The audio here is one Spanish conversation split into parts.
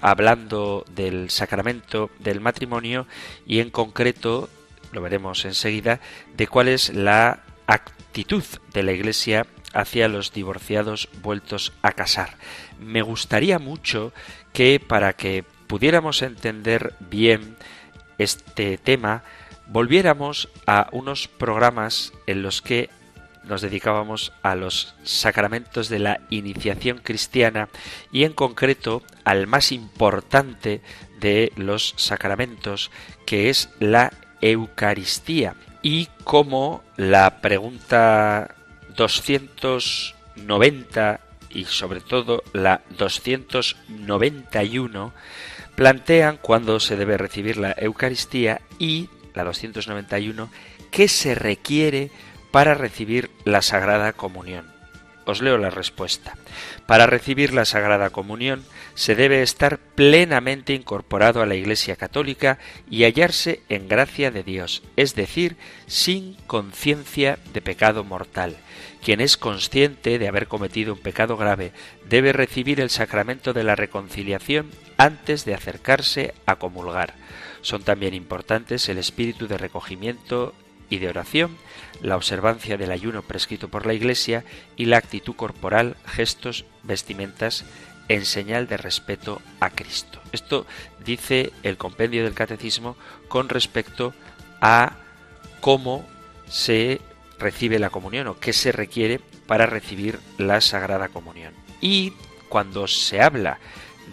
hablando del sacramento del matrimonio y en concreto, lo veremos enseguida, de cuál es la actitud de la Iglesia hacia los divorciados vueltos a casar. Me gustaría mucho que para que pudiéramos entender bien este tema, volviéramos a unos programas en los que nos dedicábamos a los sacramentos de la iniciación cristiana y en concreto al más importante de los sacramentos que es la Eucaristía. Y como la pregunta 290 y sobre todo la 291 plantean cuándo se debe recibir la Eucaristía y la 291 qué se requiere para recibir la Sagrada Comunión? Os leo la respuesta. Para recibir la Sagrada Comunión se debe estar plenamente incorporado a la Iglesia Católica y hallarse en gracia de Dios, es decir, sin conciencia de pecado mortal. Quien es consciente de haber cometido un pecado grave debe recibir el sacramento de la reconciliación antes de acercarse a comulgar. Son también importantes el espíritu de recogimiento y de oración, la observancia del ayuno prescrito por la Iglesia y la actitud corporal, gestos, vestimentas en señal de respeto a Cristo. Esto dice el compendio del catecismo con respecto a cómo se recibe la comunión o qué se requiere para recibir la sagrada comunión. Y cuando se habla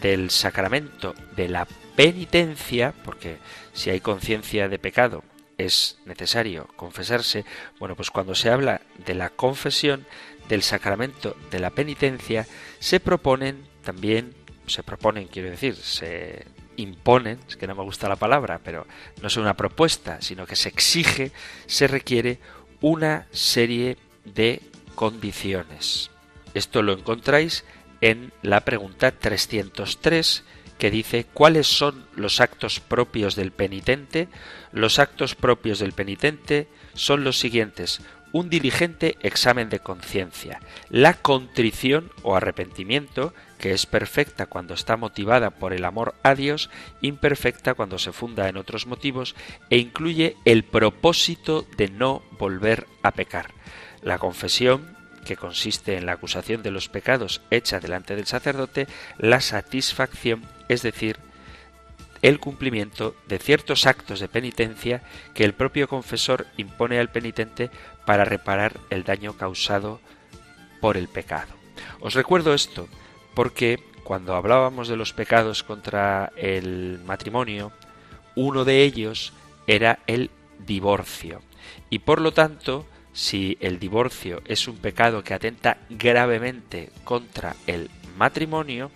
del sacramento de la penitencia, porque si hay conciencia de pecado es necesario confesarse, bueno, pues cuando se habla de la confesión, del sacramento de la penitencia, se proponen también, se proponen, quiero decir, se imponen, es que no me gusta la palabra, pero no es una propuesta, sino que se exige, se requiere una serie de condiciones. Esto lo encontráis en la pregunta 303 que dice cuáles son los actos propios del penitente. Los actos propios del penitente son los siguientes. Un diligente examen de conciencia, la contrición o arrepentimiento, que es perfecta cuando está motivada por el amor a Dios, imperfecta cuando se funda en otros motivos, e incluye el propósito de no volver a pecar. La confesión, que consiste en la acusación de los pecados hecha delante del sacerdote, la satisfacción es decir, el cumplimiento de ciertos actos de penitencia que el propio confesor impone al penitente para reparar el daño causado por el pecado. Os recuerdo esto porque cuando hablábamos de los pecados contra el matrimonio, uno de ellos era el divorcio. Y por lo tanto, si el divorcio es un pecado que atenta gravemente contra el matrimonio,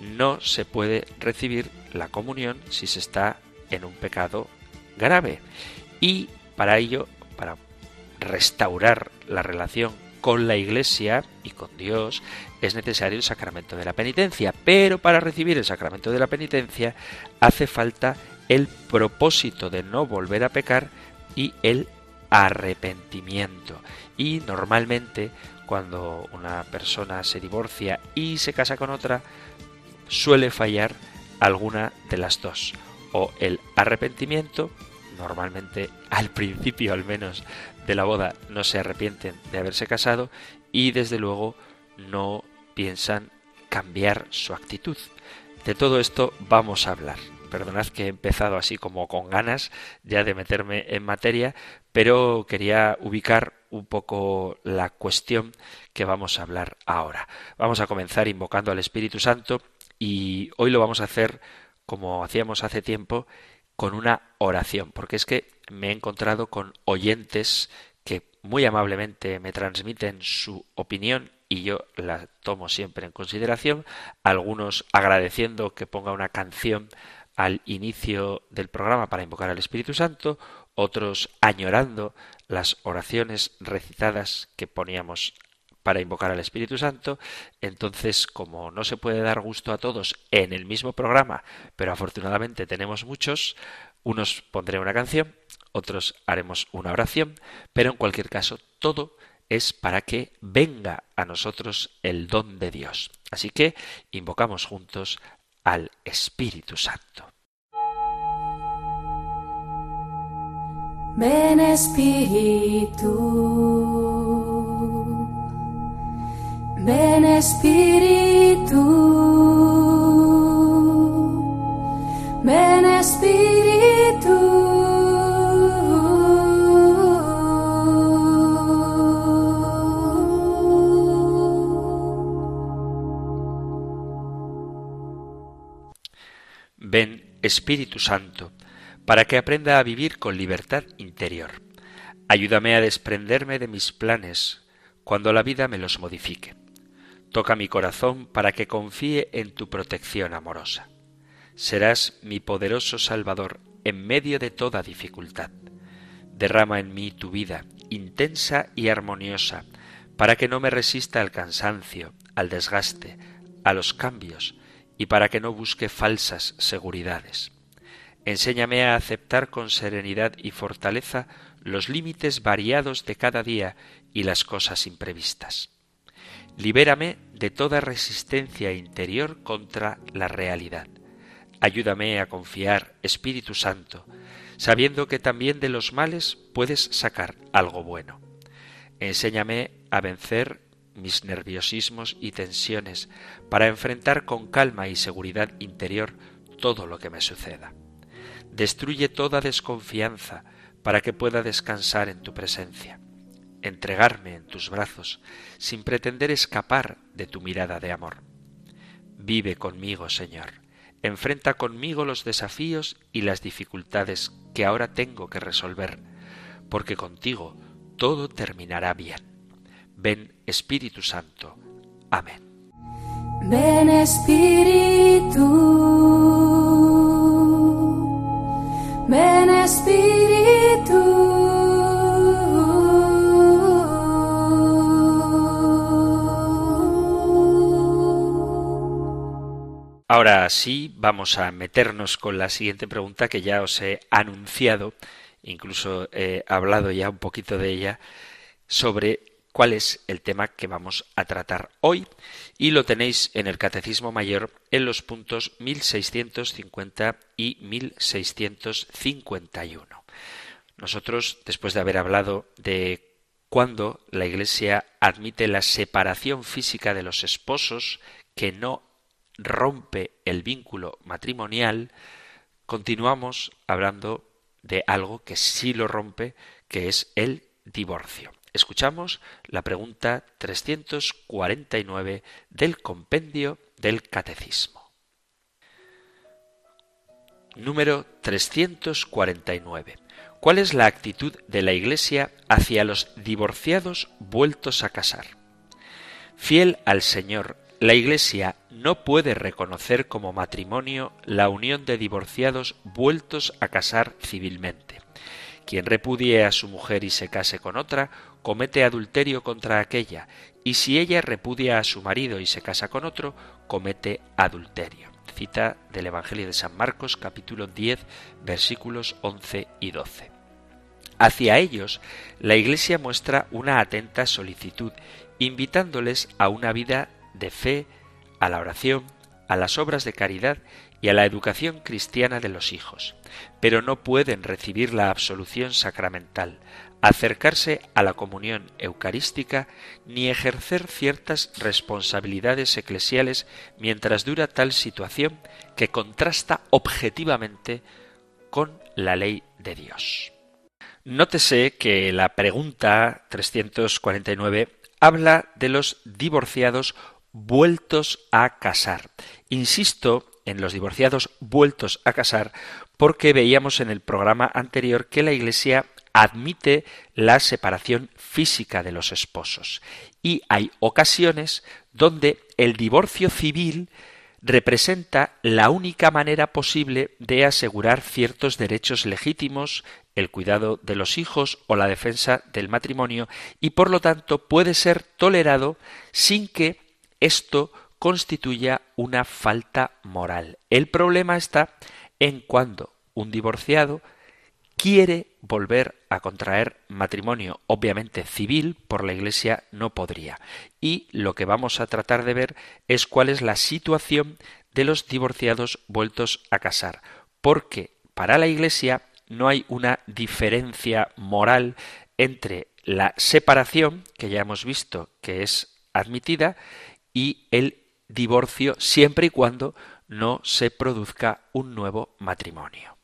no se puede recibir la comunión si se está en un pecado grave. Y para ello, para restaurar la relación con la Iglesia y con Dios, es necesario el sacramento de la penitencia. Pero para recibir el sacramento de la penitencia hace falta el propósito de no volver a pecar y el arrepentimiento. Y normalmente cuando una persona se divorcia y se casa con otra, suele fallar alguna de las dos. O el arrepentimiento, normalmente al principio al menos de la boda no se arrepienten de haberse casado y desde luego no piensan cambiar su actitud. De todo esto vamos a hablar. Perdonad que he empezado así como con ganas ya de meterme en materia, pero quería ubicar un poco la cuestión que vamos a hablar ahora. Vamos a comenzar invocando al Espíritu Santo y hoy lo vamos a hacer como hacíamos hace tiempo con una oración, porque es que me he encontrado con oyentes que muy amablemente me transmiten su opinión y yo la tomo siempre en consideración, algunos agradeciendo que ponga una canción al inicio del programa para invocar al Espíritu Santo, otros añorando las oraciones recitadas que poníamos para invocar al Espíritu Santo, entonces como no se puede dar gusto a todos en el mismo programa, pero afortunadamente tenemos muchos, unos pondré una canción, otros haremos una oración, pero en cualquier caso todo es para que venga a nosotros el don de Dios. Así que invocamos juntos al Espíritu Santo. Ven Espíritu, ven Espíritu, ven Espíritu. Ven, Espíritu Santo, para que aprenda a vivir con libertad interior. Ayúdame a desprenderme de mis planes cuando la vida me los modifique. Toca mi corazón para que confíe en tu protección amorosa. Serás mi poderoso Salvador en medio de toda dificultad. Derrama en mí tu vida, intensa y armoniosa, para que no me resista al cansancio, al desgaste, a los cambios, y para que no busque falsas seguridades. Enséñame a aceptar con serenidad y fortaleza los límites variados de cada día y las cosas imprevistas. Libérame de toda resistencia interior contra la realidad. Ayúdame a confiar, Espíritu Santo, sabiendo que también de los males puedes sacar algo bueno. Enséñame a vencer mis nerviosismos y tensiones para enfrentar con calma y seguridad interior todo lo que me suceda. Destruye toda desconfianza para que pueda descansar en tu presencia, entregarme en tus brazos sin pretender escapar de tu mirada de amor. Vive conmigo, Señor. Enfrenta conmigo los desafíos y las dificultades que ahora tengo que resolver, porque contigo todo terminará bien. Ven Espíritu Santo. Amén. Ven Espíritu, ven Espíritu. Ahora sí, vamos a meternos con la siguiente pregunta que ya os he anunciado, incluso he hablado ya un poquito de ella, sobre cuál es el tema que vamos a tratar hoy y lo tenéis en el Catecismo Mayor en los puntos 1650 y 1651. Nosotros, después de haber hablado de cuándo la Iglesia admite la separación física de los esposos, que no rompe el vínculo matrimonial, continuamos hablando de algo que sí lo rompe, que es el divorcio. Escuchamos la pregunta 349 del compendio del Catecismo. Número 349. ¿Cuál es la actitud de la Iglesia hacia los divorciados vueltos a casar? Fiel al Señor, la Iglesia no puede reconocer como matrimonio la unión de divorciados vueltos a casar civilmente. Quien repudie a su mujer y se case con otra, comete adulterio contra aquella, y si ella repudia a su marido y se casa con otro, comete adulterio. Cita del Evangelio de San Marcos capítulo 10 versículos 11 y 12. Hacia ellos, la Iglesia muestra una atenta solicitud, invitándoles a una vida de fe, a la oración, a las obras de caridad y a la educación cristiana de los hijos, pero no pueden recibir la absolución sacramental, acercarse a la comunión eucarística ni ejercer ciertas responsabilidades eclesiales mientras dura tal situación que contrasta objetivamente con la ley de Dios. Nótese que la pregunta 349 habla de los divorciados vueltos a casar. Insisto en los divorciados vueltos a casar porque veíamos en el programa anterior que la Iglesia admite la separación física de los esposos y hay ocasiones donde el divorcio civil representa la única manera posible de asegurar ciertos derechos legítimos, el cuidado de los hijos o la defensa del matrimonio, y por lo tanto puede ser tolerado sin que esto constituya una falta moral. El problema está en cuando un divorciado quiere volver a contraer matrimonio, obviamente civil, por la Iglesia no podría. Y lo que vamos a tratar de ver es cuál es la situación de los divorciados vueltos a casar, porque para la Iglesia no hay una diferencia moral entre la separación, que ya hemos visto que es admitida, y el divorcio siempre y cuando no se produzca un nuevo matrimonio.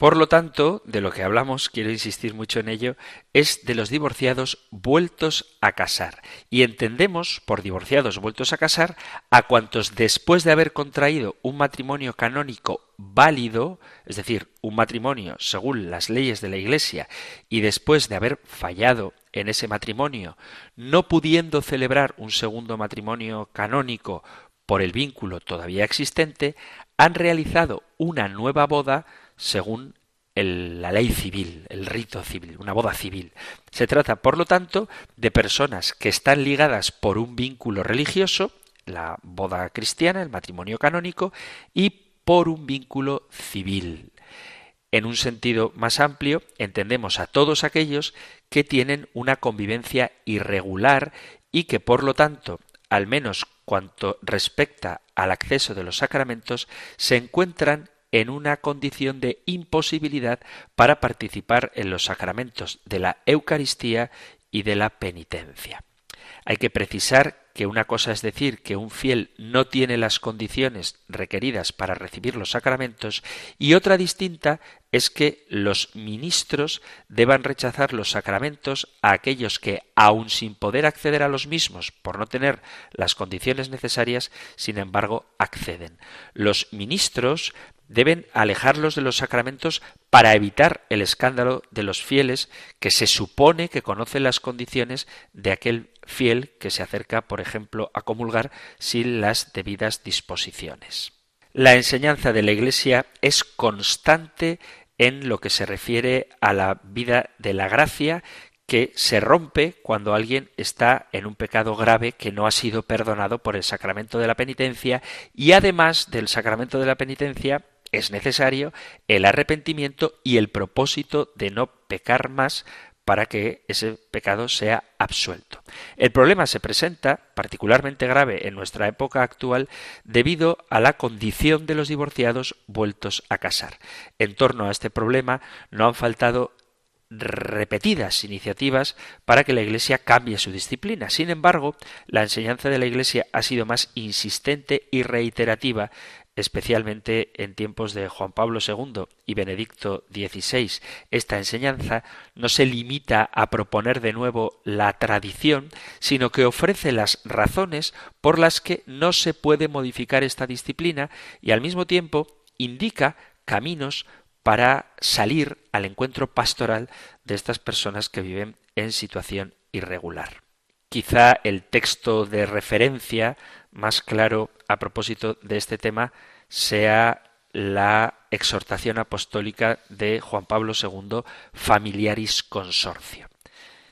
Por lo tanto, de lo que hablamos, quiero insistir mucho en ello, es de los divorciados vueltos a casar. Y entendemos por divorciados vueltos a casar a cuantos después de haber contraído un matrimonio canónico válido, es decir, un matrimonio según las leyes de la Iglesia, y después de haber fallado en ese matrimonio, no pudiendo celebrar un segundo matrimonio canónico por el vínculo todavía existente, han realizado una nueva boda según la ley civil, el rito civil, una boda civil. Se trata, por lo tanto, de personas que están ligadas por un vínculo religioso, la boda cristiana, el matrimonio canónico, y por un vínculo civil. En un sentido más amplio, entendemos a todos aquellos que tienen una convivencia irregular y que, por lo tanto, al menos cuanto respecta al acceso de los sacramentos, se encuentran en una condición de imposibilidad para participar en los sacramentos de la Eucaristía y de la penitencia. Hay que precisar que una cosa es decir que un fiel no tiene las condiciones requeridas para recibir los sacramentos y otra distinta es que los ministros deban rechazar los sacramentos a aquellos que, aun sin poder acceder a los mismos por no tener las condiciones necesarias, sin embargo, acceden. Los ministros deben alejarlos de los sacramentos para evitar el escándalo de los fieles que se supone que conocen las condiciones de aquel fiel que se acerca, por ejemplo, a comulgar sin las debidas disposiciones. La enseñanza de la Iglesia es constante en lo que se refiere a la vida de la gracia que se rompe cuando alguien está en un pecado grave que no ha sido perdonado por el sacramento de la penitencia y además del sacramento de la penitencia es necesario el arrepentimiento y el propósito de no pecar más para que ese pecado sea absuelto. El problema se presenta particularmente grave en nuestra época actual debido a la condición de los divorciados vueltos a casar. En torno a este problema no han faltado repetidas iniciativas para que la Iglesia cambie su disciplina. Sin embargo, la enseñanza de la Iglesia ha sido más insistente y reiterativa especialmente en tiempos de Juan Pablo II y Benedicto XVI. Esta enseñanza no se limita a proponer de nuevo la tradición, sino que ofrece las razones por las que no se puede modificar esta disciplina y al mismo tiempo indica caminos para salir al encuentro pastoral de estas personas que viven en situación irregular. Quizá el texto de referencia más claro a propósito de este tema sea la exhortación apostólica de Juan Pablo II Familiaris Consorcio.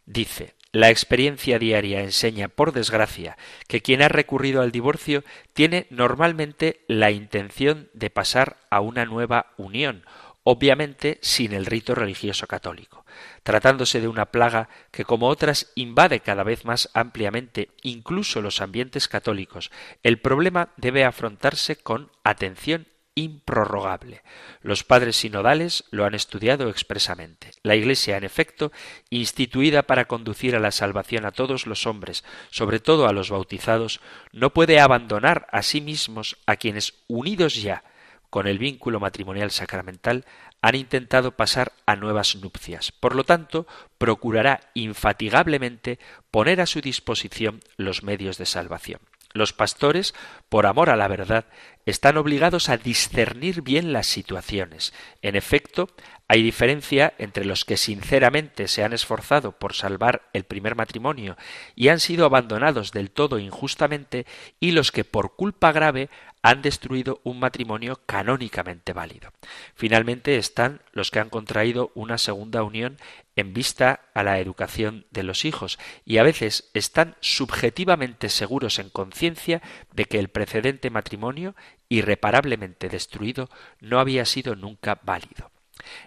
Dice, la experiencia diaria enseña, por desgracia, que quien ha recurrido al divorcio tiene normalmente la intención de pasar a una nueva unión, obviamente sin el rito religioso católico tratándose de una plaga que como otras invade cada vez más ampliamente incluso los ambientes católicos, el problema debe afrontarse con atención improrrogable. Los padres sinodales lo han estudiado expresamente. La Iglesia, en efecto, instituida para conducir a la salvación a todos los hombres, sobre todo a los bautizados, no puede abandonar a sí mismos a quienes, unidos ya con el vínculo matrimonial sacramental, han intentado pasar a nuevas nupcias. Por lo tanto, procurará infatigablemente poner a su disposición los medios de salvación. Los pastores, por amor a la verdad, están obligados a discernir bien las situaciones. En efecto, hay diferencia entre los que sinceramente se han esforzado por salvar el primer matrimonio y han sido abandonados del todo injustamente y los que por culpa grave han destruido un matrimonio canónicamente válido. Finalmente están los que han contraído una segunda unión en vista a la educación de los hijos y a veces están subjetivamente seguros en conciencia de que el precedente matrimonio, irreparablemente destruido, no había sido nunca válido.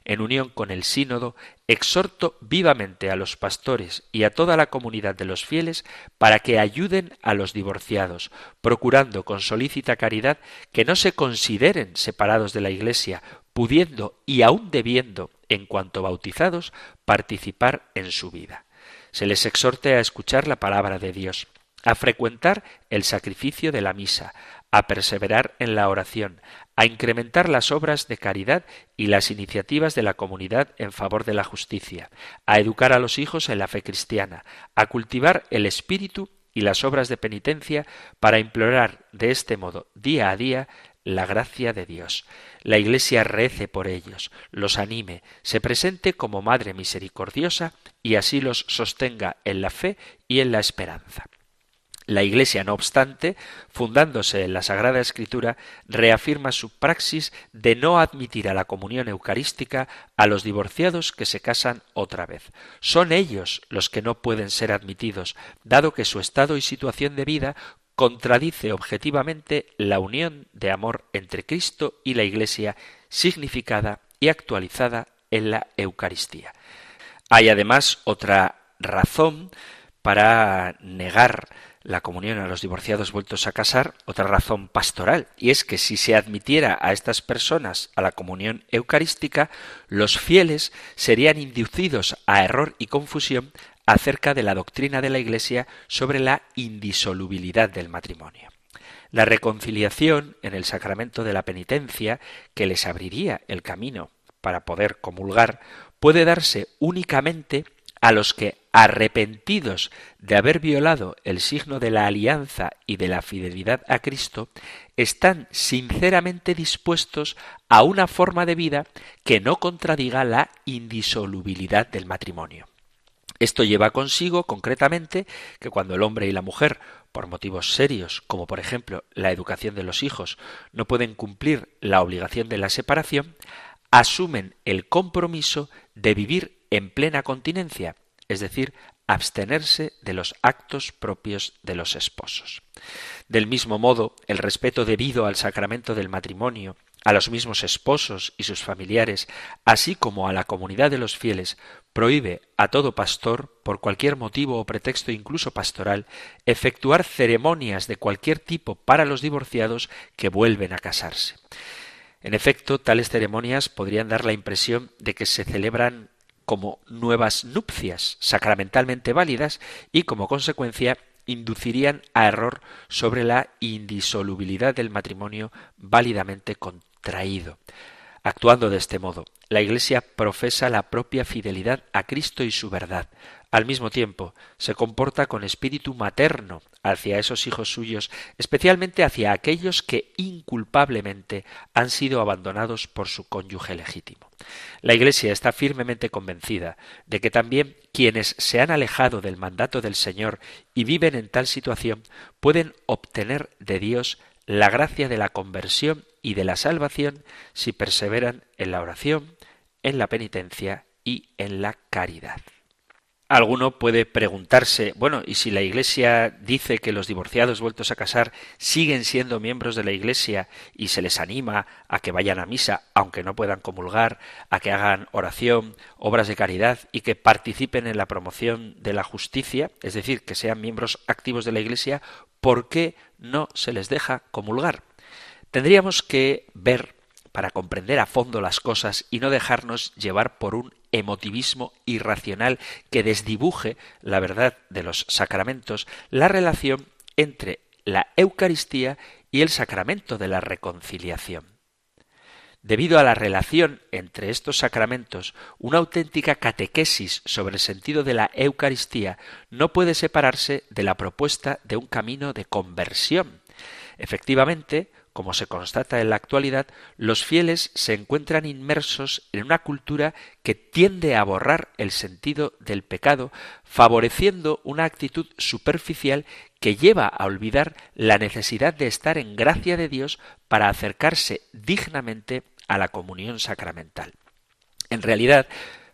En unión con el sínodo, exhorto vivamente a los pastores y a toda la comunidad de los fieles para que ayuden a los divorciados, procurando con solícita caridad que no se consideren separados de la Iglesia, pudiendo y aun debiendo, en cuanto bautizados, participar en su vida. Se les exhorte a escuchar la palabra de Dios, a frecuentar el sacrificio de la misa, a perseverar en la oración, a incrementar las obras de caridad y las iniciativas de la comunidad en favor de la justicia, a educar a los hijos en la fe cristiana, a cultivar el espíritu y las obras de penitencia para implorar de este modo día a día la gracia de Dios. La Iglesia rece por ellos, los anime, se presente como Madre misericordiosa y así los sostenga en la fe y en la esperanza. La Iglesia, no obstante, fundándose en la Sagrada Escritura, reafirma su praxis de no admitir a la comunión eucarística a los divorciados que se casan otra vez. Son ellos los que no pueden ser admitidos, dado que su estado y situación de vida contradice objetivamente la unión de amor entre Cristo y la Iglesia, significada y actualizada en la Eucaristía. Hay además otra razón para negar la comunión a los divorciados vueltos a casar otra razón pastoral, y es que si se admitiera a estas personas a la comunión eucarística, los fieles serían inducidos a error y confusión acerca de la doctrina de la Iglesia sobre la indisolubilidad del matrimonio. La reconciliación en el sacramento de la penitencia, que les abriría el camino para poder comulgar, puede darse únicamente a los que, arrepentidos de haber violado el signo de la alianza y de la fidelidad a Cristo, están sinceramente dispuestos a una forma de vida que no contradiga la indisolubilidad del matrimonio. Esto lleva consigo, concretamente, que cuando el hombre y la mujer, por motivos serios, como por ejemplo la educación de los hijos, no pueden cumplir la obligación de la separación, asumen el compromiso de vivir en plena continencia, es decir, abstenerse de los actos propios de los esposos. Del mismo modo, el respeto debido al sacramento del matrimonio, a los mismos esposos y sus familiares, así como a la comunidad de los fieles, prohíbe a todo pastor, por cualquier motivo o pretexto incluso pastoral, efectuar ceremonias de cualquier tipo para los divorciados que vuelven a casarse. En efecto, tales ceremonias podrían dar la impresión de que se celebran como nuevas nupcias sacramentalmente válidas y como consecuencia inducirían a error sobre la indisolubilidad del matrimonio válidamente contraído. Actuando de este modo, la Iglesia profesa la propia fidelidad a Cristo y su verdad. Al mismo tiempo, se comporta con espíritu materno hacia esos hijos suyos, especialmente hacia aquellos que inculpablemente han sido abandonados por su cónyuge legítimo. La Iglesia está firmemente convencida de que también quienes se han alejado del mandato del Señor y viven en tal situación pueden obtener de Dios la gracia de la conversión y de la salvación si perseveran en la oración, en la penitencia y en la caridad. Alguno puede preguntarse, bueno, ¿y si la Iglesia dice que los divorciados vueltos a casar siguen siendo miembros de la Iglesia y se les anima a que vayan a misa, aunque no puedan comulgar, a que hagan oración, obras de caridad y que participen en la promoción de la justicia, es decir, que sean miembros activos de la Iglesia, ¿por qué no se les deja comulgar? Tendríamos que ver para comprender a fondo las cosas y no dejarnos llevar por un emotivismo irracional que desdibuje la verdad de los sacramentos, la relación entre la Eucaristía y el sacramento de la reconciliación. Debido a la relación entre estos sacramentos, una auténtica catequesis sobre el sentido de la Eucaristía no puede separarse de la propuesta de un camino de conversión. Efectivamente, como se constata en la actualidad, los fieles se encuentran inmersos en una cultura que tiende a borrar el sentido del pecado, favoreciendo una actitud superficial que lleva a olvidar la necesidad de estar en gracia de Dios para acercarse dignamente a la comunión sacramental. En realidad,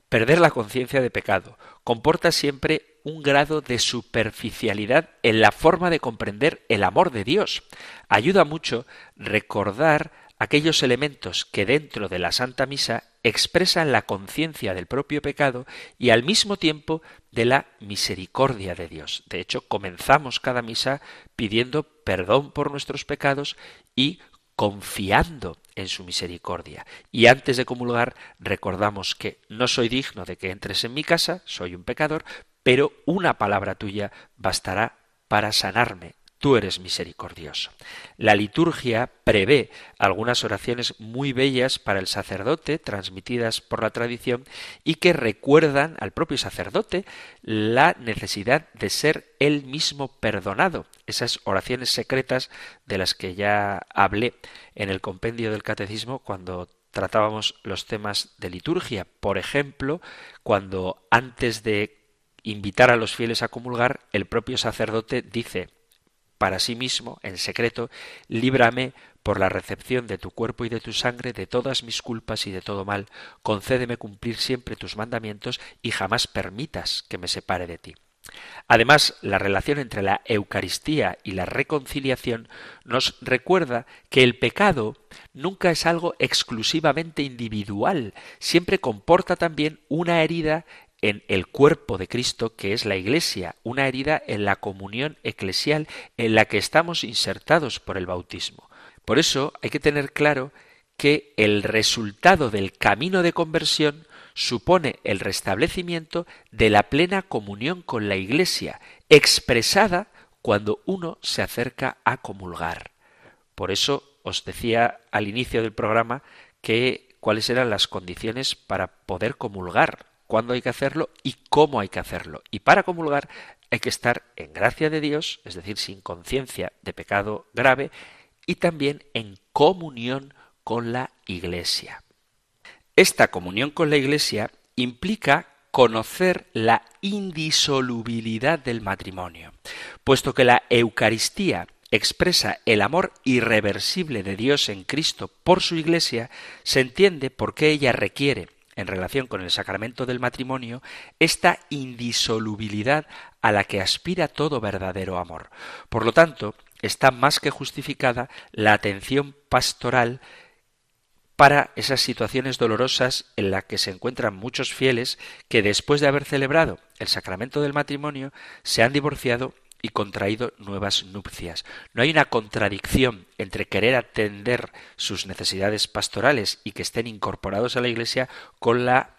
perder la conciencia de pecado comporta siempre un grado de superficialidad en la forma de comprender el amor de Dios. Ayuda mucho recordar aquellos elementos que dentro de la Santa Misa expresan la conciencia del propio pecado y al mismo tiempo de la misericordia de Dios. De hecho, comenzamos cada misa pidiendo perdón por nuestros pecados y confiando en su misericordia. Y antes de comulgar recordamos que no soy digno de que entres en mi casa, soy un pecador, pero una palabra tuya bastará para sanarme. Tú eres misericordioso. La liturgia prevé algunas oraciones muy bellas para el sacerdote, transmitidas por la tradición, y que recuerdan al propio sacerdote la necesidad de ser él mismo perdonado. Esas oraciones secretas de las que ya hablé en el compendio del catecismo cuando tratábamos los temas de liturgia. Por ejemplo, cuando antes de invitar a los fieles a comulgar, el propio sacerdote dice para sí mismo, en secreto, líbrame por la recepción de tu cuerpo y de tu sangre de todas mis culpas y de todo mal, concédeme cumplir siempre tus mandamientos y jamás permitas que me separe de ti. Además, la relación entre la Eucaristía y la reconciliación nos recuerda que el pecado nunca es algo exclusivamente individual, siempre comporta también una herida en el cuerpo de Cristo, que es la Iglesia, una herida en la comunión eclesial en la que estamos insertados por el bautismo. Por eso hay que tener claro que el resultado del camino de conversión supone el restablecimiento de la plena comunión con la Iglesia, expresada cuando uno se acerca a comulgar. Por eso os decía al inicio del programa que cuáles eran las condiciones para poder comulgar cuándo hay que hacerlo y cómo hay que hacerlo. Y para comulgar hay que estar en gracia de Dios, es decir, sin conciencia de pecado grave, y también en comunión con la Iglesia. Esta comunión con la Iglesia implica conocer la indisolubilidad del matrimonio, puesto que la Eucaristía expresa el amor irreversible de Dios en Cristo por su Iglesia, se entiende por qué ella requiere en relación con el sacramento del matrimonio esta indisolubilidad a la que aspira todo verdadero amor. Por lo tanto, está más que justificada la atención pastoral para esas situaciones dolorosas en las que se encuentran muchos fieles que después de haber celebrado el sacramento del matrimonio se han divorciado y contraído nuevas nupcias. No hay una contradicción entre querer atender sus necesidades pastorales y que estén incorporados a la Iglesia con la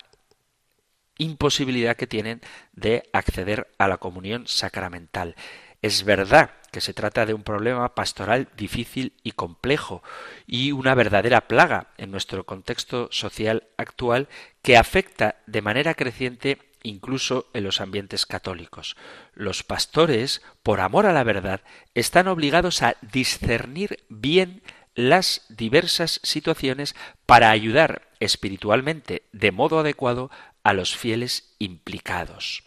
imposibilidad que tienen de acceder a la comunión sacramental. Es verdad que se trata de un problema pastoral difícil y complejo y una verdadera plaga en nuestro contexto social actual que afecta de manera creciente incluso en los ambientes católicos. Los pastores, por amor a la verdad, están obligados a discernir bien las diversas situaciones para ayudar espiritualmente de modo adecuado a los fieles implicados.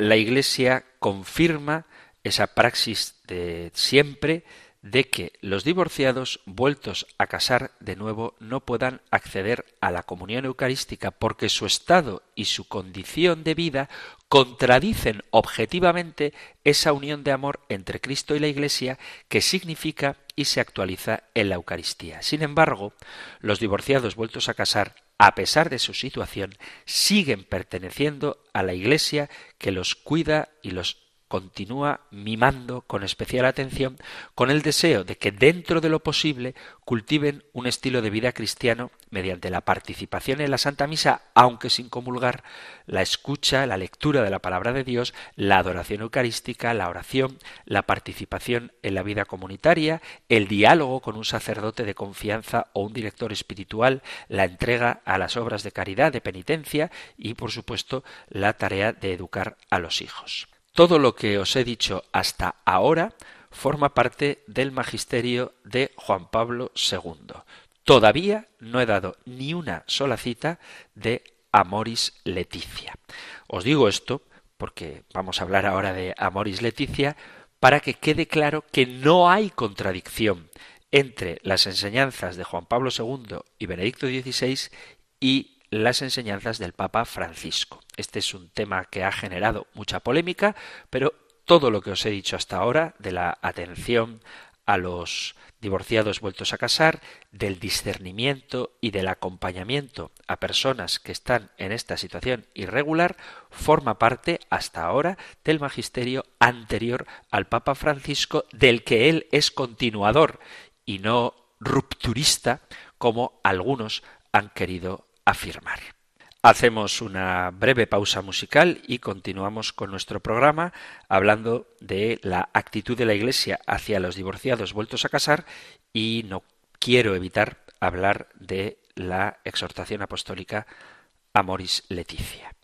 La Iglesia confirma esa praxis de siempre de que los divorciados vueltos a casar de nuevo no puedan acceder a la comunión eucarística porque su estado y su condición de vida contradicen objetivamente esa unión de amor entre Cristo y la Iglesia que significa y se actualiza en la Eucaristía. Sin embargo, los divorciados vueltos a casar, a pesar de su situación, siguen perteneciendo a la Iglesia que los cuida y los continúa mimando con especial atención con el deseo de que dentro de lo posible cultiven un estilo de vida cristiano mediante la participación en la Santa Misa, aunque sin comulgar, la escucha, la lectura de la palabra de Dios, la adoración eucarística, la oración, la participación en la vida comunitaria, el diálogo con un sacerdote de confianza o un director espiritual, la entrega a las obras de caridad, de penitencia y, por supuesto, la tarea de educar a los hijos. Todo lo que os he dicho hasta ahora forma parte del magisterio de Juan Pablo II. Todavía no he dado ni una sola cita de Amoris Leticia. Os digo esto porque vamos a hablar ahora de Amoris Leticia para que quede claro que no hay contradicción entre las enseñanzas de Juan Pablo II y Benedicto XVI y las enseñanzas del Papa Francisco. Este es un tema que ha generado mucha polémica, pero todo lo que os he dicho hasta ahora de la atención a los divorciados vueltos a casar, del discernimiento y del acompañamiento a personas que están en esta situación irregular, forma parte hasta ahora del magisterio anterior al Papa Francisco, del que él es continuador y no rupturista como algunos han querido afirmar. Hacemos una breve pausa musical y continuamos con nuestro programa hablando de la actitud de la Iglesia hacia los divorciados vueltos a casar y no quiero evitar hablar de la exhortación apostólica Amoris Leticia.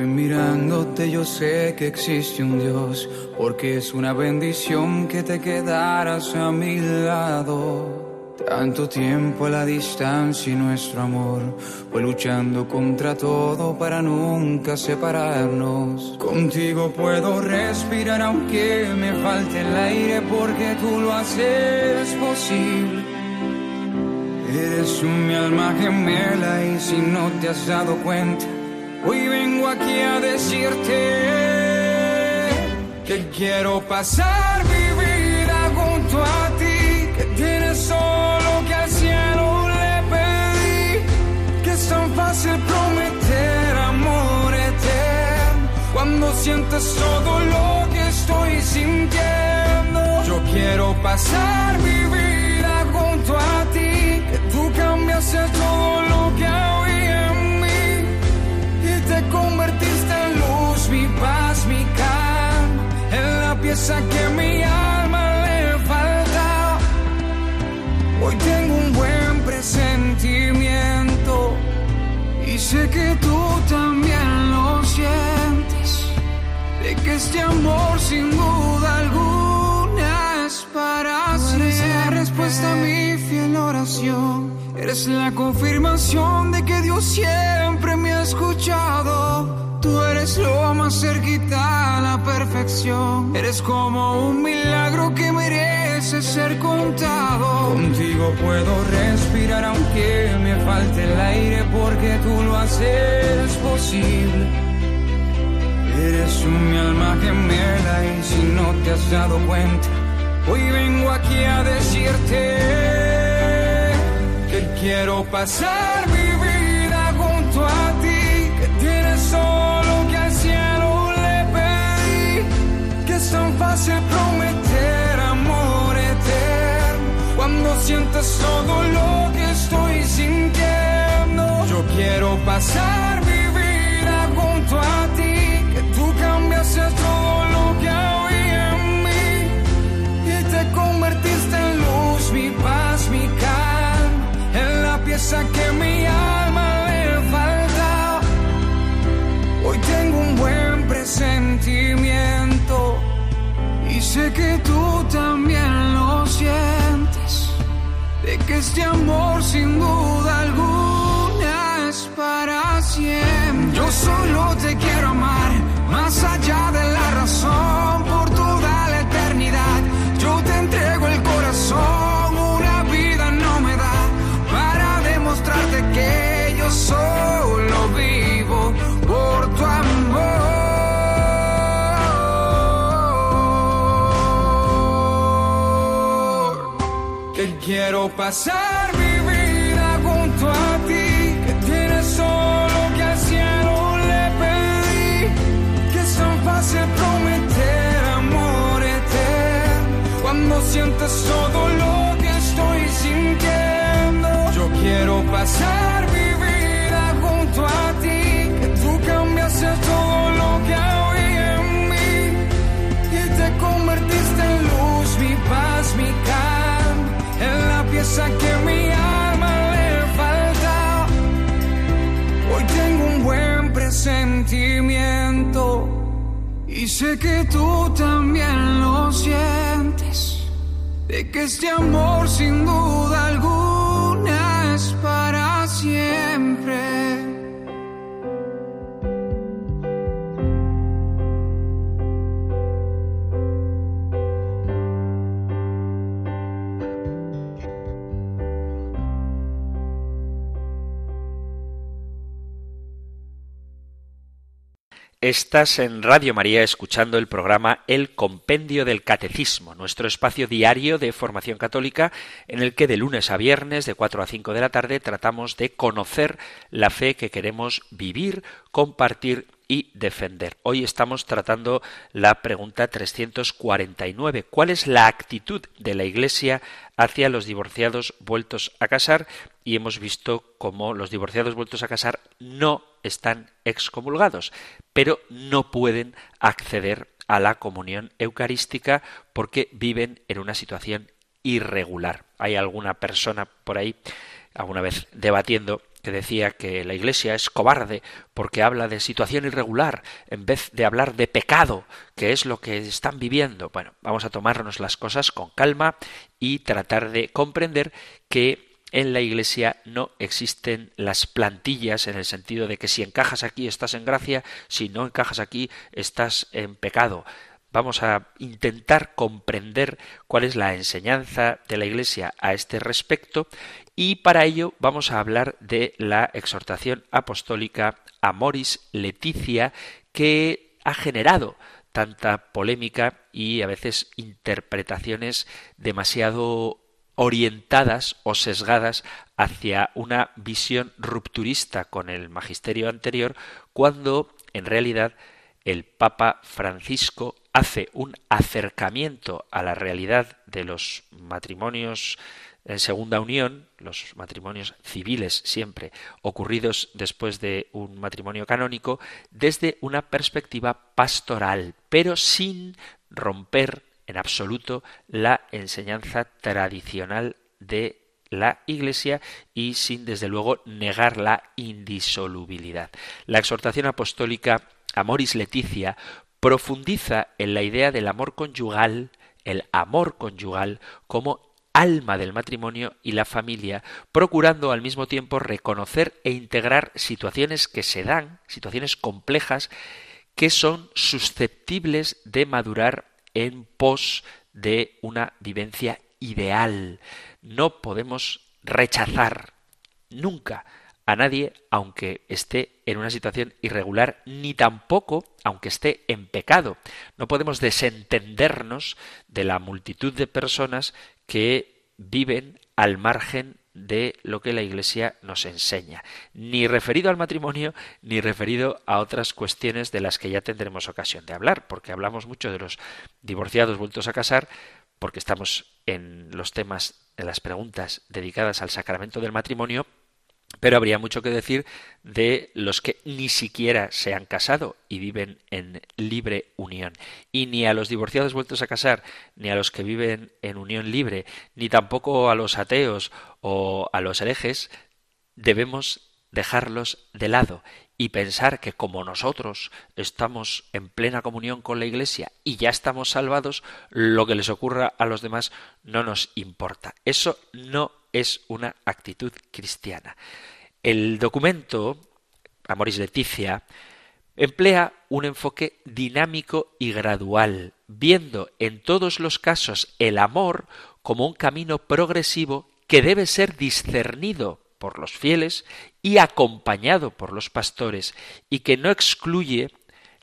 Hoy mirándote yo sé que existe un Dios, porque es una bendición que te quedaras a mi lado. Tanto tiempo a la distancia y nuestro amor fue luchando contra todo para nunca separarnos. Contigo puedo respirar aunque me falte el aire porque tú lo haces posible. Eres mi alma gemela y si no te has dado cuenta, Hoy vengo aquí a decirte que quiero pasar mi vida junto a ti, que tienes solo que al cielo le pedí, que es tan fácil prometer amor eterno cuando sientes todo lo que estoy sintiendo. Yo quiero pasar mi vida junto a ti, que tú cambiaste todo lo que había en mí y te convertiste en luz, mi paz, mi calma, en la pieza que mi alma le falta. Hoy tengo un buen presentimiento y sé que tú también lo sientes, de que este amor sin duda alguna es para siempre. Eres la respuesta a mi fiel oración. Eres la confirmación de que Dios siempre me ha escuchado. Tú eres lo más cerquita a la perfección. Eres como un milagro que merece ser contado. Contigo puedo respirar aunque me falte el aire porque tú lo haces posible. Eres mi alma gemela y si no te has dado cuenta, hoy vengo aquí a decirte quiero pasar mi vida junto a ti, que tienes solo que al cielo le pedí, que es tan fácil prometer amor eterno cuando sientes todo lo que estoy sintiendo. Yo quiero pasar mi vida junto a ti, que tú cambiaste todo que mi alma le falta. Hoy tengo un buen presentimiento y sé que tú también lo sientes, de que este amor sin duda alguna es para siempre. Yo solo te quiero amar, más allá de la razón, quiero pasar mi vida junto a ti, que tienes todo lo que al cielo le pedí, que tan fácil prometer amor eterno cuando sientes todo lo que estoy sintiendo. Yo quiero pasar mi vida junto a ti, y sé que tú también lo sientes. De que este amor sin duda alguna es para siempre. Estás en Radio María escuchando el programa El Compendio del Catecismo, nuestro espacio diario de formación católica en el que de lunes a viernes de 4 a 5 de la tarde tratamos de conocer la fe que queremos vivir, compartir y defender. Hoy estamos tratando la pregunta 349. ¿Cuál es la actitud de la Iglesia hacia los divorciados vueltos a casar? Y hemos visto cómo los divorciados vueltos a casar no están excomulgados, pero no pueden acceder a la comunión eucarística porque viven en una situación irregular. Hay alguna persona por ahí alguna vez debatiendo que decía que la Iglesia es cobarde porque habla de situación irregular en vez de hablar de pecado, que es lo que están viviendo. Bueno, vamos a tomarnos las cosas con calma y tratar de comprender que en la Iglesia no existen las plantillas en el sentido de que si encajas aquí estás en gracia, si no encajas aquí estás en pecado. Vamos a intentar comprender cuál es la enseñanza de la Iglesia a este respecto y para ello vamos a hablar de la exhortación apostólica Amoris Leticia que ha generado tanta polémica y a veces interpretaciones demasiado orientadas o sesgadas hacia una visión rupturista con el magisterio anterior, cuando en realidad el Papa Francisco hace un acercamiento a la realidad de los matrimonios en segunda unión, los matrimonios civiles siempre ocurridos después de un matrimonio canónico, desde una perspectiva pastoral, pero sin romper en absoluto la enseñanza tradicional de la Iglesia y sin desde luego negar la indisolubilidad. La exhortación apostólica Amoris Leticia profundiza en la idea del amor conyugal, el amor conyugal como alma del matrimonio y la familia, procurando al mismo tiempo reconocer e integrar situaciones que se dan, situaciones complejas, que son susceptibles de madurar en pos de una vivencia ideal. No podemos rechazar nunca a nadie aunque esté en una situación irregular, ni tampoco aunque esté en pecado. No podemos desentendernos de la multitud de personas que viven al margen de lo que la Iglesia nos enseña, ni referido al matrimonio, ni referido a otras cuestiones de las que ya tendremos ocasión de hablar, porque hablamos mucho de los divorciados vueltos a casar, porque estamos en los temas de las preguntas dedicadas al sacramento del matrimonio, pero habría mucho que decir de los que ni siquiera se han casado y viven en libre unión. Y ni a los divorciados vueltos a casar, ni a los que viven en unión libre, ni tampoco a los ateos o a los herejes, debemos dejarlos de lado y pensar que como nosotros estamos en plena comunión con la Iglesia y ya estamos salvados, lo que les ocurra a los demás no nos importa. Eso no es una actitud cristiana. El documento Amoris Leticia emplea un enfoque dinámico y gradual, viendo en todos los casos el amor como un camino progresivo que debe ser discernido por los fieles y acompañado por los pastores, y que no excluye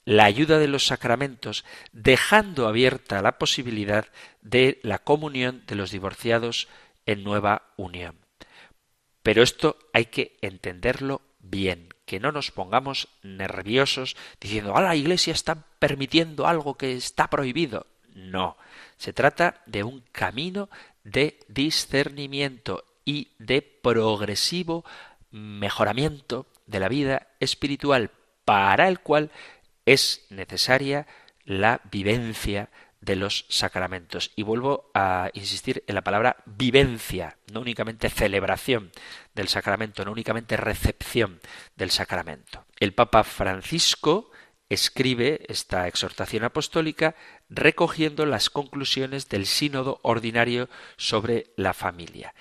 la ayuda de los sacramentos, dejando abierta la posibilidad de la comunión de los divorciados en nueva unión. Pero esto hay que entenderlo bien, que no nos pongamos nerviosos diciendo, ah, la Iglesia está permitiendo algo que está prohibido. No, se trata de un camino de discernimiento y de progresivo mejoramiento de la vida espiritual para el cual es necesaria la vivencia de los sacramentos. Y vuelvo a insistir en la palabra vivencia, no únicamente celebración del sacramento, no únicamente recepción del sacramento. El Papa Francisco escribe esta exhortación apostólica recogiendo las conclusiones del sínodo ordinario sobre la familia.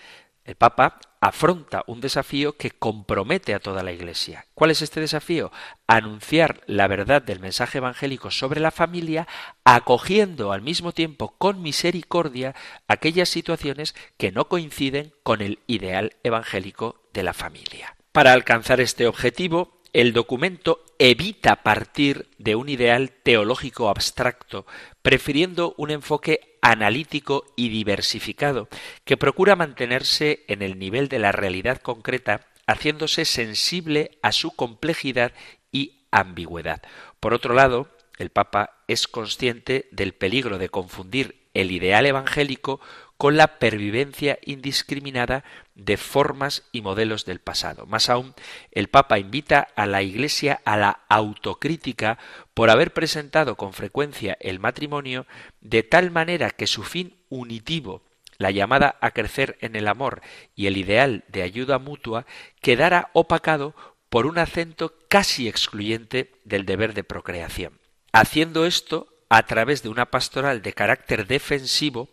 El Papa afronta un desafío que compromete a toda la Iglesia. ¿Cuál es este desafío? Anunciar la verdad del mensaje evangélico sobre la familia, acogiendo al mismo tiempo con misericordia aquellas situaciones que no coinciden con el ideal evangélico de la familia. Para alcanzar este objetivo, el documento evita partir de un ideal teológico abstracto, prefiriendo un enfoque analítico y diversificado, que procura mantenerse en el nivel de la realidad concreta, haciéndose sensible a su complejidad y ambigüedad. Por otro lado, el Papa es consciente del peligro de confundir el ideal evangélico con la pervivencia indiscriminada de formas y modelos del pasado. Más aún, el Papa invita a la Iglesia a la autocrítica por haber presentado con frecuencia el matrimonio de tal manera que su fin unitivo, la llamada a crecer en el amor y el ideal de ayuda mutua, quedara opacado por un acento casi excluyente del deber de procreación. Haciendo esto a través de una pastoral de carácter defensivo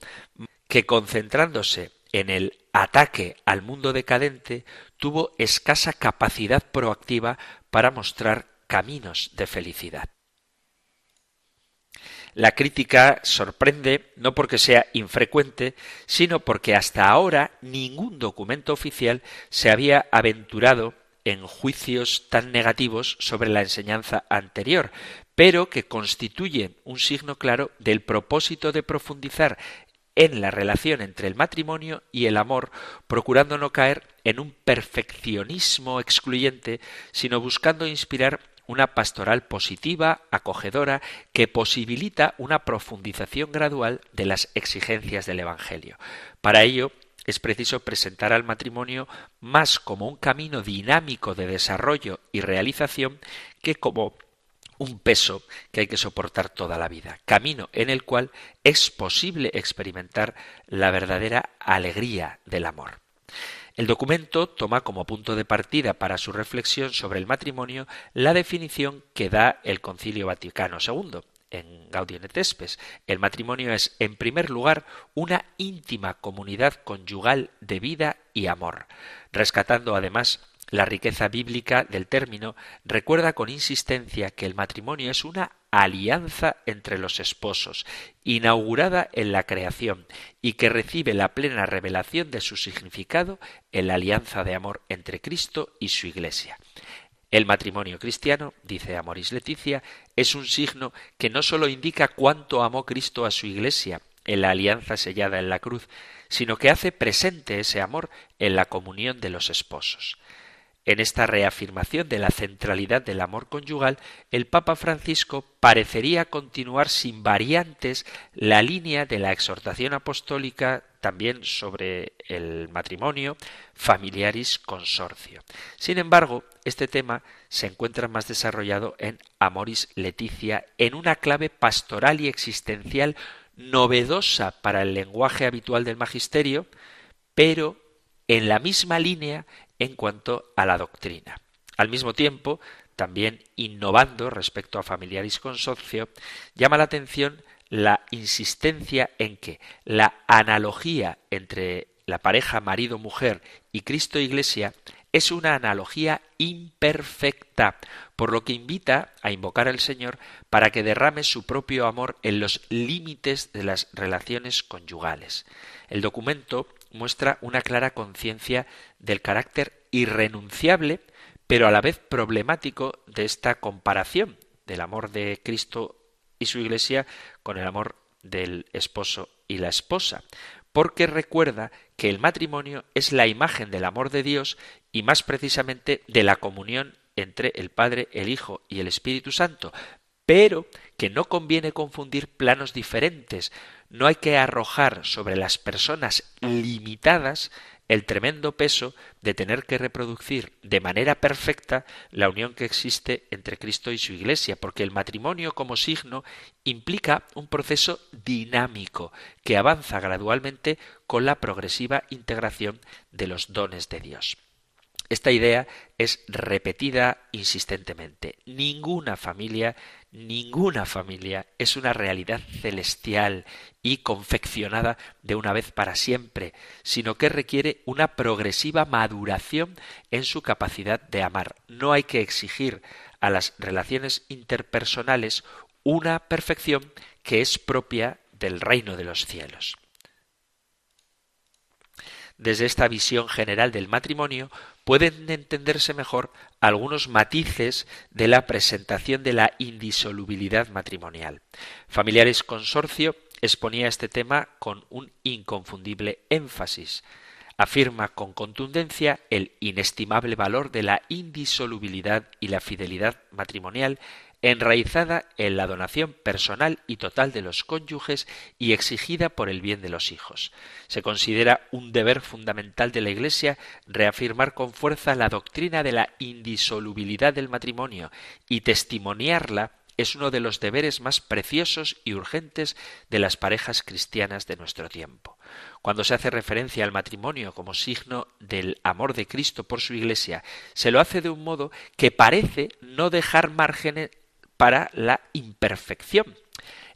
que concentrándose en el ataque al mundo decadente, tuvo escasa capacidad proactiva para mostrar caminos de felicidad. La crítica sorprende no porque sea infrecuente, sino porque hasta ahora ningún documento oficial se había aventurado en juicios tan negativos sobre la enseñanza anterior, pero que constituyen un signo claro del propósito de profundizar en la relación entre el matrimonio y el amor, procurando no caer en un perfeccionismo excluyente, sino buscando inspirar una pastoral positiva, acogedora, que posibilita una profundización gradual de las exigencias del Evangelio. Para ello, es preciso presentar al matrimonio más como un camino dinámico de desarrollo y realización que como un peso que hay que soportar toda la vida, camino en el cual es posible experimentar la verdadera alegría del amor. El documento toma como punto de partida para su reflexión sobre el matrimonio la definición que da el Concilio Vaticano II en Gaudium et Spes. El matrimonio es, en primer lugar, una íntima comunidad conyugal de vida y amor, rescatando además la riqueza bíblica del término, recuerda con insistencia que el matrimonio es una alianza entre los esposos, inaugurada en la creación y que recibe la plena revelación de su significado en la alianza de amor entre Cristo y su Iglesia. El matrimonio cristiano, dice Amoris Leticia, es un signo que no sólo indica cuánto amó Cristo a su Iglesia en la alianza sellada en la cruz, sino que hace presente ese amor en la comunión de los esposos. En esta reafirmación de la centralidad del amor conyugal, el Papa Francisco parecería continuar sin variantes la línea de la exhortación apostólica también sobre el matrimonio, familiaris consorcio. Sin embargo, este tema se encuentra más desarrollado en Amoris Leticia en una clave pastoral y existencial novedosa para el lenguaje habitual del magisterio, pero en la misma línea en cuanto a la doctrina. Al mismo tiempo, también innovando respecto a familiaris consorcio, llama la atención la insistencia en que la analogía entre la pareja marido-mujer y Cristo-Iglesia es una analogía imperfecta, por lo que invita a invocar al Señor para que derrame su propio amor en los límites de las relaciones conyugales. El documento muestra una clara conciencia del carácter irrenunciable, pero a la vez problemático de esta comparación del amor de Cristo y su Iglesia con el amor del esposo y la esposa, porque recuerda que el matrimonio es la imagen del amor de Dios y más precisamente de la comunión entre el Padre, el Hijo y el Espíritu Santo, pero que no conviene confundir planos diferentes. No hay que arrojar sobre las personas limitadas el tremendo peso de tener que reproducir de manera perfecta la unión que existe entre Cristo y su Iglesia, porque el matrimonio como signo implica un proceso dinámico que avanza gradualmente con la progresiva integración de los dones de Dios. Esta idea es repetida insistentemente. Ninguna familia, ninguna familia es una realidad celestial y confeccionada de una vez para siempre, sino que requiere una progresiva maduración en su capacidad de amar. No hay que exigir a las relaciones interpersonales una perfección que es propia del reino de los cielos. Desde esta visión general del matrimonio pueden entenderse mejor algunos matices de la presentación de la indisolubilidad matrimonial. Familiares Consorcio exponía este tema con un inconfundible énfasis. Afirma con contundencia el inestimable valor de la indisolubilidad y la fidelidad matrimonial enraizada en la donación personal y total de los cónyuges y exigida por el bien de los hijos. Se considera un deber fundamental de la Iglesia reafirmar con fuerza la doctrina de la indisolubilidad del matrimonio y testimoniarla es uno de los deberes más preciosos y urgentes de las parejas cristianas de nuestro tiempo. Cuando se hace referencia al matrimonio como signo del amor de Cristo por su Iglesia, se lo hace de un modo que parece no dejar márgenes para la imperfección.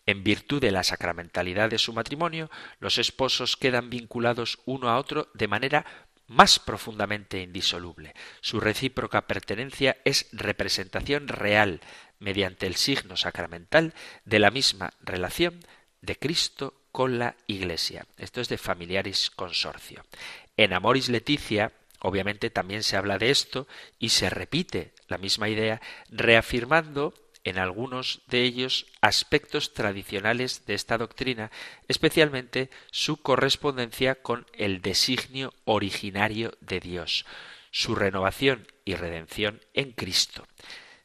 En virtud de la sacramentalidad de su matrimonio, los esposos quedan vinculados uno a otro de manera más profundamente indisoluble. Su recíproca pertenencia es representación real, mediante el signo sacramental, de la misma relación de Cristo con la Iglesia. Esto es de Familiaris Consorcio. En Amoris Leticia, obviamente también se habla de esto y se repite la misma idea, reafirmando en algunos de ellos aspectos tradicionales de esta doctrina, especialmente su correspondencia con el designio originario de Dios, su renovación y redención en Cristo.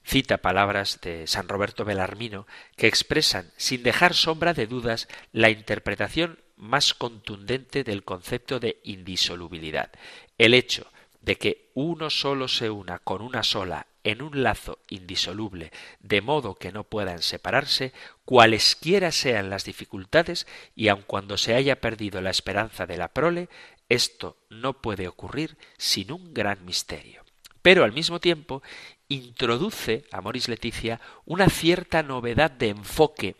Cita palabras de San Roberto Belarmino que expresan, sin dejar sombra de dudas, la interpretación más contundente del concepto de indisolubilidad. El hecho de que uno solo se una con una sola en un lazo indisoluble, de modo que no puedan separarse, cualesquiera sean las dificultades, y aun cuando se haya perdido la esperanza de la prole, esto no puede ocurrir sin un gran misterio. Pero al mismo tiempo introduce a Moris Leticia una cierta novedad de enfoque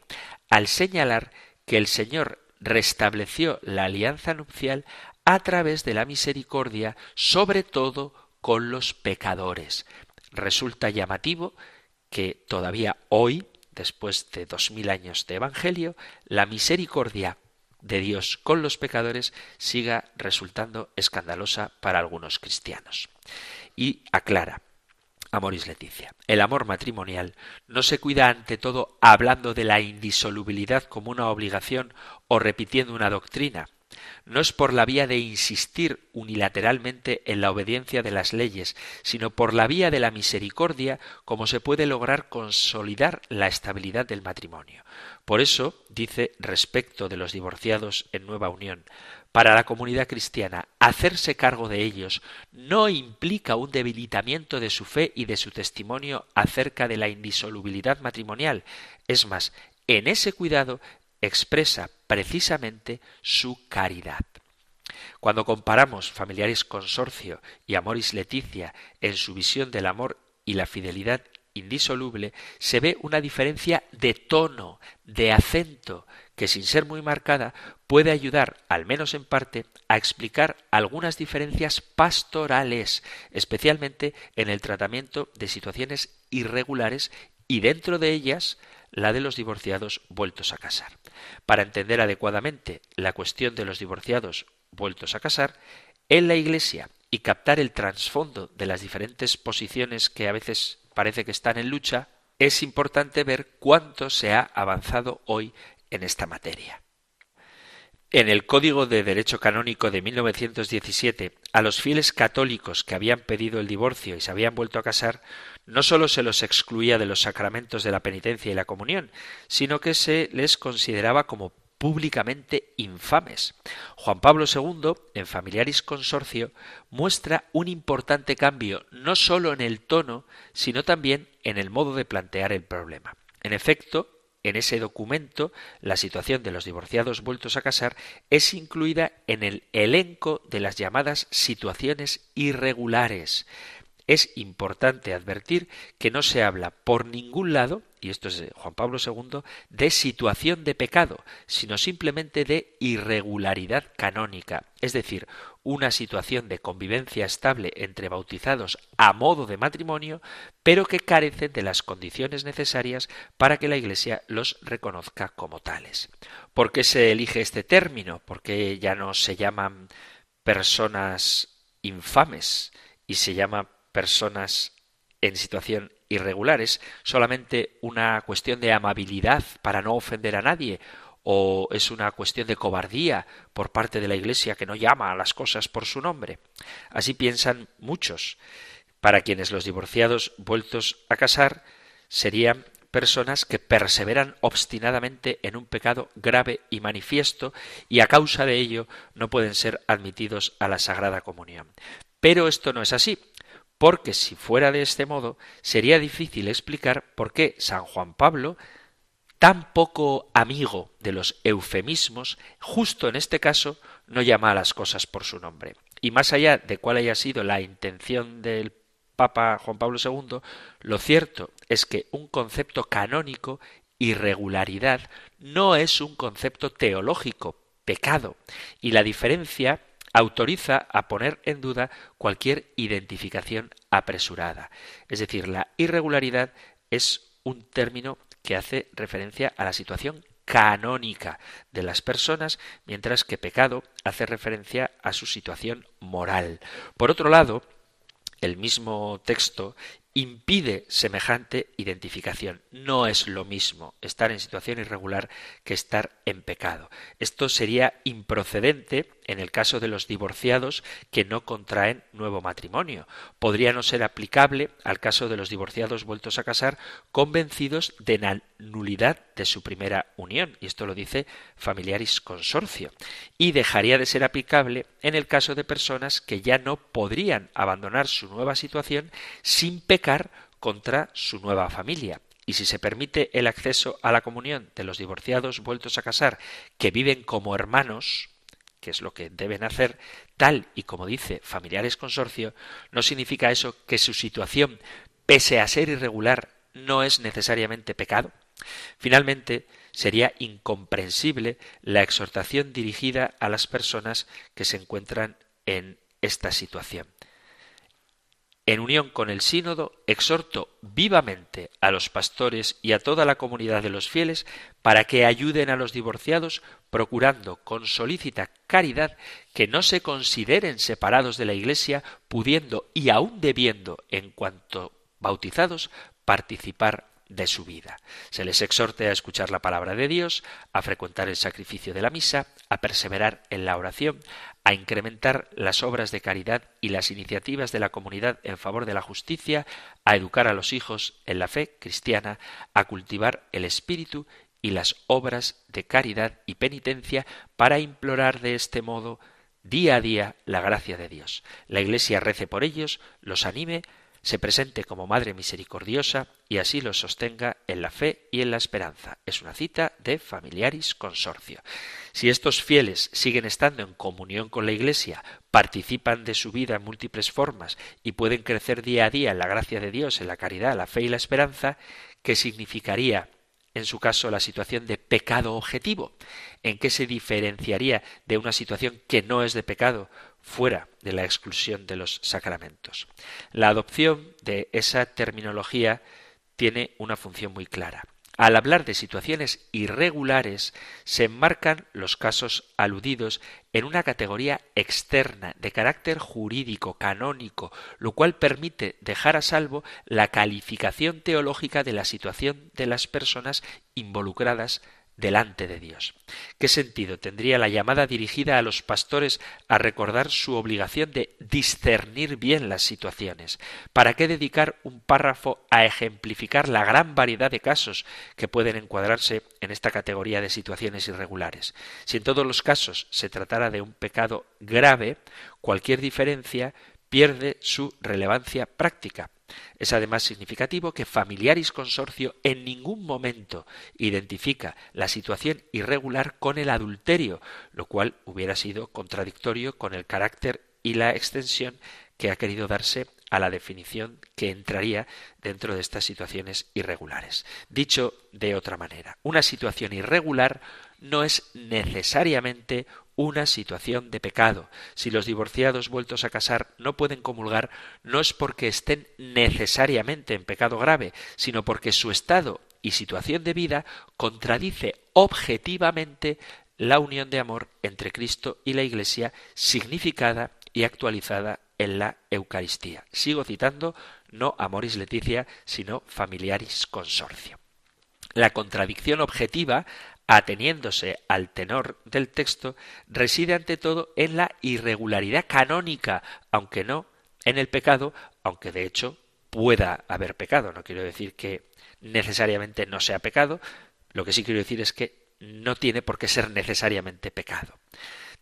al señalar que el Señor restableció la alianza nupcial a través de la misericordia, sobre todo con los pecadores. Resulta llamativo que todavía hoy, después de dos mil años de Evangelio, la misericordia de Dios con los pecadores siga resultando escandalosa para algunos cristianos. Y aclara, Amoris Leticia. El amor matrimonial no se cuida ante todo hablando de la indisolubilidad como una obligación o repitiendo una doctrina, no es por la vía de insistir unilateralmente en la obediencia de las leyes, sino por la vía de la misericordia como se puede lograr consolidar la estabilidad del matrimonio. Por eso, dice respecto de los divorciados en nueva unión, para la comunidad cristiana, hacerse cargo de ellos no implica un debilitamiento de su fe y de su testimonio acerca de la indisolubilidad matrimonial. Es más, en ese cuidado expresa precisamente su caridad. Cuando comparamos familiares consorcio y amoris leticia en su visión del amor y la fidelidad indisoluble, se ve una diferencia de tono, de acento, que sin ser muy marcada puede ayudar, al menos en parte, a explicar algunas diferencias pastorales, especialmente en el tratamiento de situaciones irregulares y dentro de ellas la de los divorciados vueltos a casar. Para entender adecuadamente la cuestión de los divorciados vueltos a casar, en la Iglesia y captar el trasfondo de las diferentes posiciones que a veces parece que están en lucha, es importante ver cuánto se ha avanzado hoy en esta materia. En el Código de Derecho Canónico de 1917 a los fieles católicos que habían pedido el divorcio y se habían vuelto a casar, no sólo se los excluía de los sacramentos de la penitencia y la comunión, sino que se les consideraba como públicamente infames. Juan Pablo II, en Familiaris Consorcio, muestra un importante cambio no sólo en el tono, sino también en el modo de plantear el problema. En efecto, en ese documento, la situación de los divorciados vueltos a casar es incluida en el elenco de las llamadas situaciones irregulares. Es importante advertir que no se habla por ningún lado, y esto es de Juan Pablo II, de situación de pecado, sino simplemente de irregularidad canónica, es decir, una situación de convivencia estable entre bautizados a modo de matrimonio, pero que carecen de las condiciones necesarias para que la Iglesia los reconozca como tales. ¿Por qué se elige este término? ¿Por qué ya no se llaman personas infames y se llama personas en situación irregular. Es solamente una cuestión de amabilidad para no ofender a nadie o es una cuestión de cobardía por parte de la Iglesia que no llama a las cosas por su nombre. Así piensan muchos, para quienes los divorciados vueltos a casar serían personas que perseveran obstinadamente en un pecado grave y manifiesto y a causa de ello no pueden ser admitidos a la Sagrada Comunión. Pero esto no es así porque si fuera de este modo sería difícil explicar por qué San Juan Pablo, tan poco amigo de los eufemismos, justo en este caso no llama a las cosas por su nombre. Y más allá de cuál haya sido la intención del Papa Juan Pablo II, lo cierto es que un concepto canónico, irregularidad, no es un concepto teológico, pecado, y la diferencia autoriza a poner en duda cualquier identificación apresurada. Es decir, la irregularidad es un término que hace referencia a la situación canónica de las personas, mientras que pecado hace referencia a su situación moral. Por otro lado, el mismo texto impide semejante identificación. No es lo mismo estar en situación irregular que estar en pecado. Esto sería improcedente en el caso de los divorciados que no contraen nuevo matrimonio. Podría no ser aplicable al caso de los divorciados vueltos a casar convencidos de la nulidad de su primera unión. Y esto lo dice Familiaris Consorcio. Y dejaría de ser aplicable en el caso de personas que ya no podrían abandonar su nueva situación sin pecar contra su nueva familia. Y si se permite el acceso a la comunión de los divorciados vueltos a casar que viven como hermanos, que es lo que deben hacer, tal y como dice Familiares Consorcio, no significa eso que su situación, pese a ser irregular, no es necesariamente pecado. Finalmente, sería incomprensible la exhortación dirigida a las personas que se encuentran en esta situación. En unión con el sínodo, exhorto vivamente a los pastores y a toda la comunidad de los fieles para que ayuden a los divorciados, procurando con solícita caridad que no se consideren separados de la Iglesia, pudiendo y aun debiendo, en cuanto bautizados, participar de su vida. Se les exhorte a escuchar la palabra de Dios, a frecuentar el sacrificio de la misa, a perseverar en la oración, a incrementar las obras de caridad y las iniciativas de la comunidad en favor de la justicia, a educar a los hijos en la fe cristiana, a cultivar el espíritu y las obras de caridad y penitencia para implorar de este modo día a día la gracia de Dios. La Iglesia rece por ellos, los anime, se presente como Madre Misericordiosa y así los sostenga en la fe y en la esperanza. Es una cita de Familiaris Consorcio. Si estos fieles siguen estando en comunión con la Iglesia, participan de su vida en múltiples formas y pueden crecer día a día en la gracia de Dios, en la caridad, la fe y la esperanza, ¿qué significaría en su caso la situación de pecado objetivo? ¿En qué se diferenciaría de una situación que no es de pecado? Fuera de la exclusión de los sacramentos. La adopción de esa terminología tiene una función muy clara. Al hablar de situaciones irregulares, se enmarcan los casos aludidos en una categoría externa de carácter jurídico, canónico, lo cual permite dejar a salvo la calificación teológica de la situación de las personas involucradas delante de Dios. ¿Qué sentido tendría la llamada dirigida a los pastores a recordar su obligación de discernir bien las situaciones? ¿Para qué dedicar un párrafo a ejemplificar la gran variedad de casos que pueden encuadrarse en esta categoría de situaciones irregulares? Si en todos los casos se tratara de un pecado grave, cualquier diferencia pierde su relevancia práctica. Es además significativo que Familiaris Consorcio en ningún momento identifica la situación irregular con el adulterio, lo cual hubiera sido contradictorio con el carácter y la extensión que ha querido darse a la definición que entraría dentro de estas situaciones irregulares. Dicho de otra manera, una situación irregular no es necesariamente una situación de pecado. Si los divorciados vueltos a casar no pueden comulgar, no es porque estén necesariamente en pecado grave, sino porque su estado y situación de vida contradice objetivamente la unión de amor entre Cristo y la Iglesia, significada y actualizada en la Eucaristía. Sigo citando no Amoris Leticia, sino Familiaris Consorcio. La contradicción objetiva ateniéndose al tenor del texto, reside ante todo en la irregularidad canónica, aunque no en el pecado, aunque de hecho pueda haber pecado. No quiero decir que necesariamente no sea pecado, lo que sí quiero decir es que no tiene por qué ser necesariamente pecado.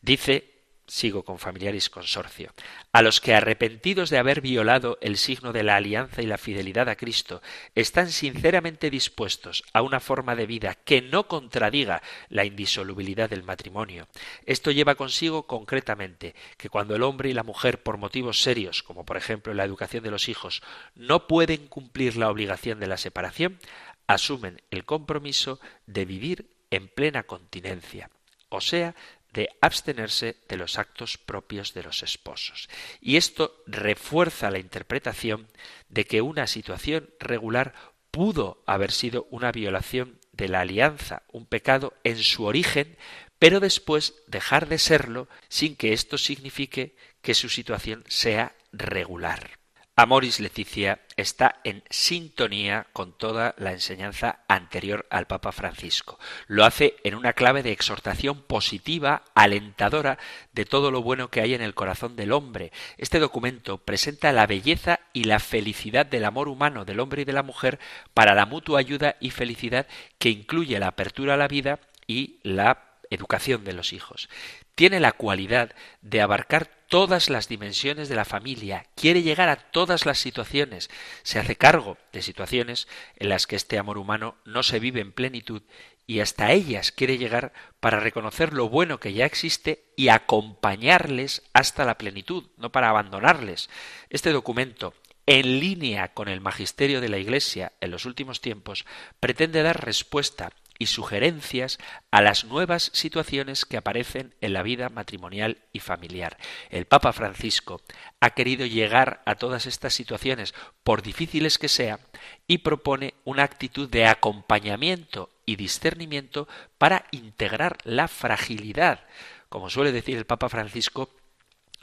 Dice sigo con familiares consorcio, a los que arrepentidos de haber violado el signo de la alianza y la fidelidad a Cristo, están sinceramente dispuestos a una forma de vida que no contradiga la indisolubilidad del matrimonio. Esto lleva consigo concretamente que cuando el hombre y la mujer por motivos serios, como por ejemplo la educación de los hijos, no pueden cumplir la obligación de la separación, asumen el compromiso de vivir en plena continencia, o sea, de abstenerse de los actos propios de los esposos. Y esto refuerza la interpretación de que una situación regular pudo haber sido una violación de la alianza, un pecado en su origen, pero después dejar de serlo sin que esto signifique que su situación sea regular. Amoris Leticia está en sintonía con toda la enseñanza anterior al Papa Francisco. Lo hace en una clave de exhortación positiva, alentadora de todo lo bueno que hay en el corazón del hombre. Este documento presenta la belleza y la felicidad del amor humano del hombre y de la mujer para la mutua ayuda y felicidad que incluye la apertura a la vida y la educación de los hijos. Tiene la cualidad de abarcar todas las dimensiones de la familia, quiere llegar a todas las situaciones, se hace cargo de situaciones en las que este amor humano no se vive en plenitud y hasta ellas quiere llegar para reconocer lo bueno que ya existe y acompañarles hasta la plenitud, no para abandonarles. Este documento, en línea con el magisterio de la Iglesia en los últimos tiempos, pretende dar respuesta y sugerencias a las nuevas situaciones que aparecen en la vida matrimonial y familiar. El Papa Francisco ha querido llegar a todas estas situaciones, por difíciles que sean, y propone una actitud de acompañamiento y discernimiento para integrar la fragilidad. Como suele decir el Papa Francisco,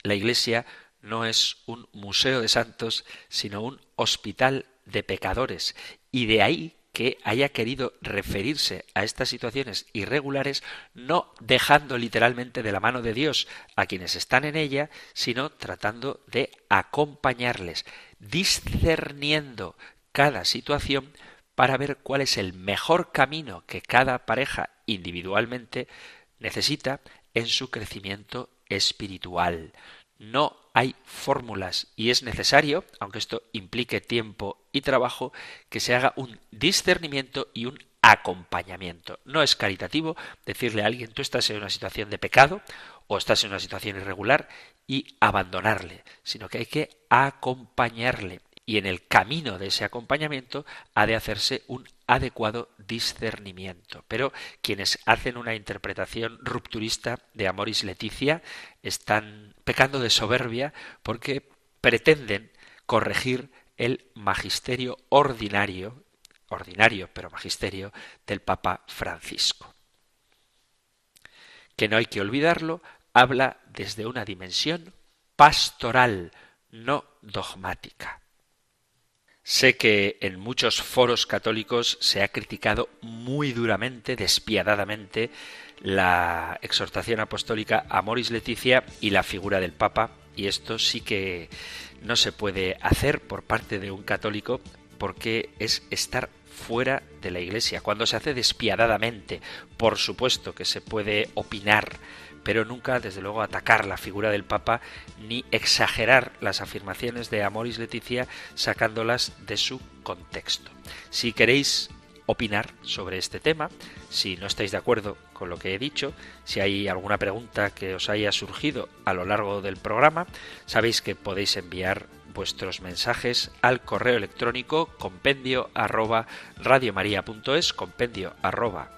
la Iglesia no es un museo de santos, sino un hospital de pecadores, y de ahí que haya querido referirse a estas situaciones irregulares no dejando literalmente de la mano de Dios a quienes están en ella, sino tratando de acompañarles, discerniendo cada situación para ver cuál es el mejor camino que cada pareja individualmente necesita en su crecimiento espiritual. No hay fórmulas y es necesario, aunque esto implique tiempo y trabajo, que se haga un discernimiento y un acompañamiento. No es caritativo decirle a alguien tú estás en una situación de pecado o estás en una situación irregular y abandonarle, sino que hay que acompañarle y en el camino de ese acompañamiento ha de hacerse un adecuado discernimiento. Pero quienes hacen una interpretación rupturista de Amoris Leticia están pecando de soberbia porque pretenden corregir el magisterio ordinario, ordinario pero magisterio del Papa Francisco. Que no hay que olvidarlo, habla desde una dimensión pastoral, no dogmática. Sé que en muchos foros católicos se ha criticado muy duramente, despiadadamente, la exhortación apostólica Amoris Leticia y la figura del Papa, y esto sí que no se puede hacer por parte de un católico porque es estar fuera de la Iglesia. Cuando se hace despiadadamente, por supuesto que se puede opinar, pero nunca, desde luego, atacar la figura del Papa ni exagerar las afirmaciones de Amoris Leticia sacándolas de su contexto. Si queréis opinar sobre este tema, si no estáis de acuerdo con lo que he dicho, si hay alguna pregunta que os haya surgido a lo largo del programa, sabéis que podéis enviar vuestros mensajes al correo electrónico compendio arroba radiomaria.es, compendio arroba